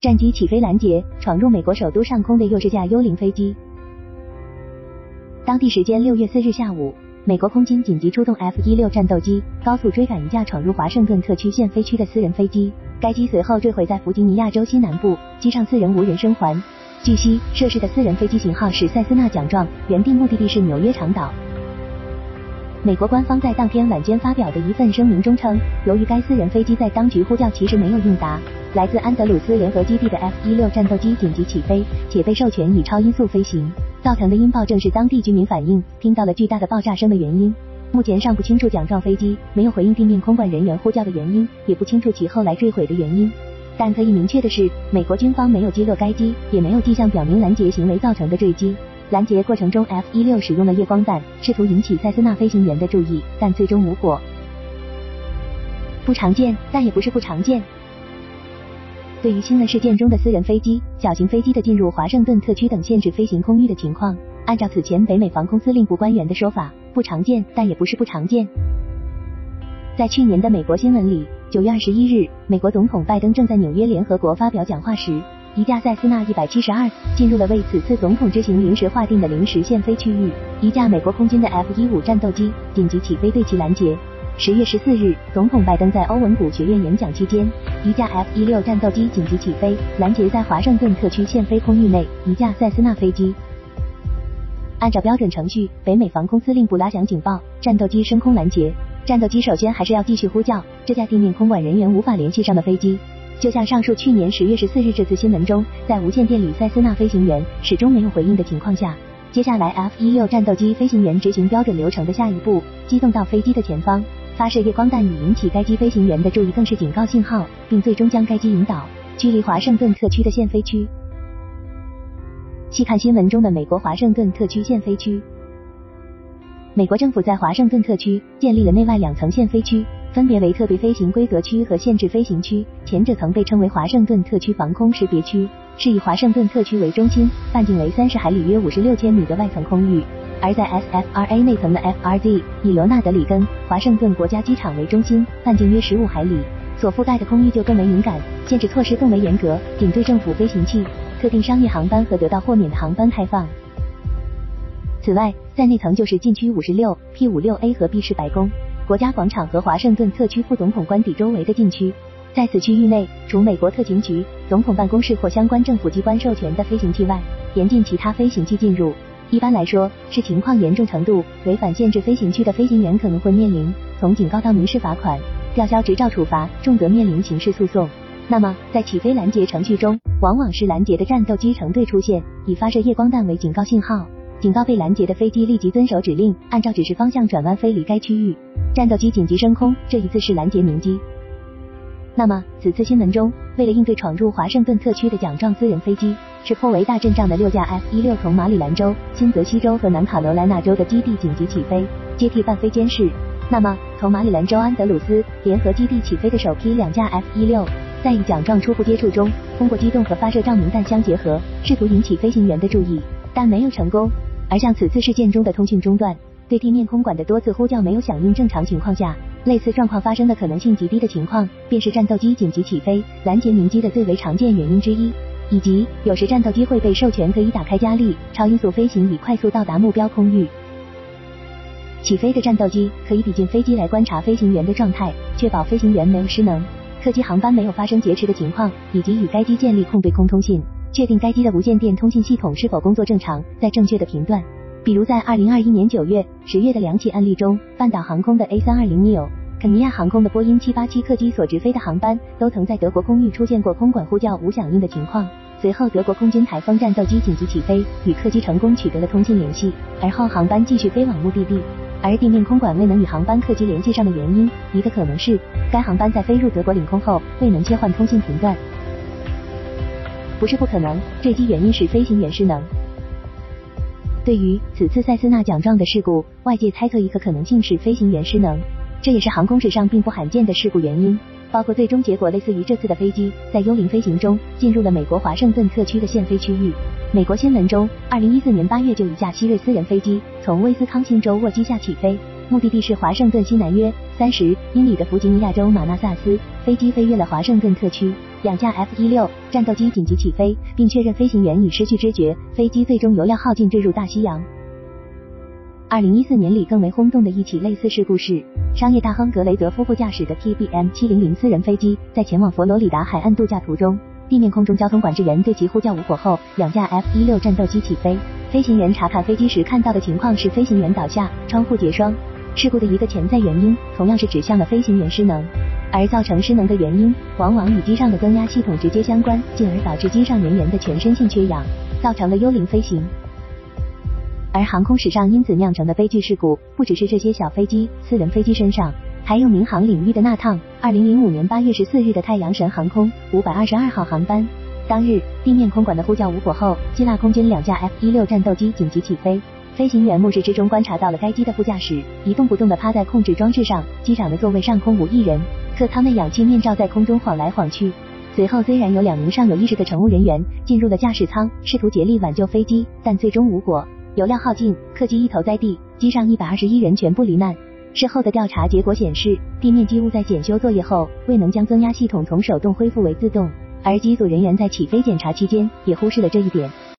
战机起飞拦截，闯入美国首都上空的又是架幽灵飞机。当地时间六月四日下午，美国空军紧急出动 F 一六战斗机，高速追赶一架闯入华盛顿特区县飞区的私人飞机。该机随后坠毁在弗吉尼亚州西南部，机上四人无人生还。据悉，涉事的私人飞机型号是塞斯纳奖状，原定目的地是纽约长岛。美国官方在当天晚间发表的一份声明中称，由于该私人飞机在当局呼叫其实没有应答，来自安德鲁斯联合基地的 F-16 战斗机紧急起飞，且被授权以超音速飞行，造成的音爆正是当地居民反映听到了巨大的爆炸声的原因。目前尚不清楚奖状飞机没有回应地面空管人员呼叫的原因，也不清楚其后来坠毁的原因。但可以明确的是，美国军方没有击落该机，也没有迹象表明拦截行为造成的坠机。拦截过程中，F 一六使用了夜光弹，试图引起塞斯纳飞行员的注意，但最终无果。不常见，但也不是不常见。对于新闻事件中的私人飞机、小型飞机的进入华盛顿特区等限制飞行空域的情况，按照此前北美防空司令部官员的说法，不常见，但也不是不常见。在去年的美国新闻里，九月二十一日，美国总统拜登正在纽约联合国发表讲话时。一架塞斯纳一百七十二进入了为此次总统之行临时划定的临时限飞区域，一架美国空军的 F 一五战斗机紧急起飞对其拦截。十月十四日，总统拜登在欧文谷学院演讲期间，一架 F 一六战斗机紧急起飞拦截在华盛顿特区限飞空域内一架塞斯纳飞机。按照标准程序，北美防空司令部拉响警报，战斗机升空拦截。战斗机首先还是要继续呼叫这架地面空管人员无法联系上的飞机。就像上述去年十月十四日这次新闻中，在无线电里塞斯纳飞行员始终没有回应的情况下，接下来 F 一六战斗机飞行员执行标准流程的下一步，机动到飞机的前方，发射夜光弹以引起该机飞行员的注意，更是警告信号，并最终将该机引导距离华盛顿特区的限飞区。细看新闻中的美国华盛顿特区限飞区，美国政府在华盛顿特区建立了内外两层限飞区。分别为特别飞行规则区和限制飞行区，前者曾被称为华盛顿特区防空识别区，是以华盛顿特区为中心，半径为三十海里（约五十六千米）的外层空域；而在 SFRA 内层的 FRZ，以罗纳德里根华盛顿国家机场为中心，半径约十五海里，所覆盖的空域就更为敏感，限制措施更为严格，仅对政府飞行器、特定商业航班和得到豁免的航班开放。此外，在内层就是禁区五十六、P 五六 A 和 B 市白宫。国家广场和华盛顿特区副总统官邸周围的禁区，在此区域内，除美国特勤局、总统办公室或相关政府机关授权的飞行器外，严禁其他飞行器进入。一般来说，视情况严重程度，违反限制飞行区的飞行员可能会面临从警告到民事罚款、吊销执照处罚，重则面临刑事诉讼。那么，在起飞拦截程序中，往往是拦截的战斗机成队出现，以发射夜光弹为警告信号，警告被拦截的飞机立即遵守指令，按照指示方向转弯飞离该区域。战斗机紧急升空，这一次是拦截民机。那么，此次新闻中，为了应对闯入华盛顿特区的奖状私人飞机，是颇为大阵仗的六架 F 一六从马里兰州、新泽西州和南卡罗来纳州的基地紧急起飞，接替伴飞监视。那么，从马里兰州安德鲁斯联合基地起飞的首批两架 F 一六，在与奖状初步接触中，通过机动和发射照明弹相结合，试图引起飞行员的注意，但没有成功。而像此次事件中的通讯中断。对地面空管的多次呼叫没有响应，正常情况下，类似状况发生的可能性极低的情况，便是战斗机紧急起飞拦截民机的最为常见原因之一。以及有时战斗机会被授权可以打开加力超音速飞行，以快速到达目标空域。起飞的战斗机可以抵近飞机来观察飞行员的状态，确保飞行员没有失能，客机航班没有发生劫持的情况，以及与该机建立空对空通信，确定该机的无线电通信系统是否工作正常，在正确的频段。比如在二零二一年九月、十月的两起案例中，半岛航空的 A 三二零 neo、肯尼亚航空的波音七八七客机所直飞的航班，都曾在德国空域出现过空管呼叫无响应的情况。随后，德国空军台风战斗机紧急起飞，与客机成功取得了通信联系，而后航班继续飞往目的地。而地面空管未能与航班客机联系上的原因，一个可能是该航班在飞入德国领空后未能切换通信频段。不是不可能，坠机原因是飞行员失能。对于此次塞斯纳奖状的事故，外界猜测一个可能性是飞行员失能，这也是航空史上并不罕见的事故原因。包括最终结果类似于这次的飞机在幽灵飞行中进入了美国华盛顿特区的限飞区域。美国新闻中，二零一四年八月就一架希瑞私人飞机从威斯康星州沃基下起飞，目的地是华盛顿西南约三十英里的弗吉尼亚州马纳萨斯，飞机飞越了华盛顿特区，两架 F-16 战斗机紧急起飞，并确认飞行员已失去知觉，飞机最终油料耗尽坠入大西洋。二零一四年里更为轰动的一起类似事故是，商业大亨格雷德夫妇驾驶的 TBM 七零零私人飞机在前往佛罗里达海岸度假途中，地面空中交通管制员对其呼叫无果后，两架 F-16 战斗机起飞，飞行员查看飞机时看到的情况是飞行员倒下，窗户结霜。事故的一个潜在原因，同样是指向了飞行员失能，而造成失能的原因，往往与机上的增压系统直接相关，进而导致机上人员的全身性缺氧，造成了幽灵飞行。而航空史上因此酿成的悲剧事故，不只是这些小飞机、私人飞机身上，还有民航领域的那趟二零零五年八月十四日的太阳神航空五百二十二号航班，当日地面空管的呼叫无果后，希腊空军两架 F 一六战斗机紧急起飞。飞行员目视之中观察到了该机的副驾驶一动不动地趴在控制装置上，机长的座位上空无一人，客舱内氧气面罩在空中晃来晃去。随后虽然有两名尚有意识的乘务人员进入了驾驶舱，试图竭力挽救飞机，但最终无果，油料耗尽，客机一头栽地，机上一百二十一人全部罹难。事后的调查结果显示，地面机务在检修作业后未能将增压系统从手动恢复为自动，而机组人员在起飞检查期间也忽视了这一点。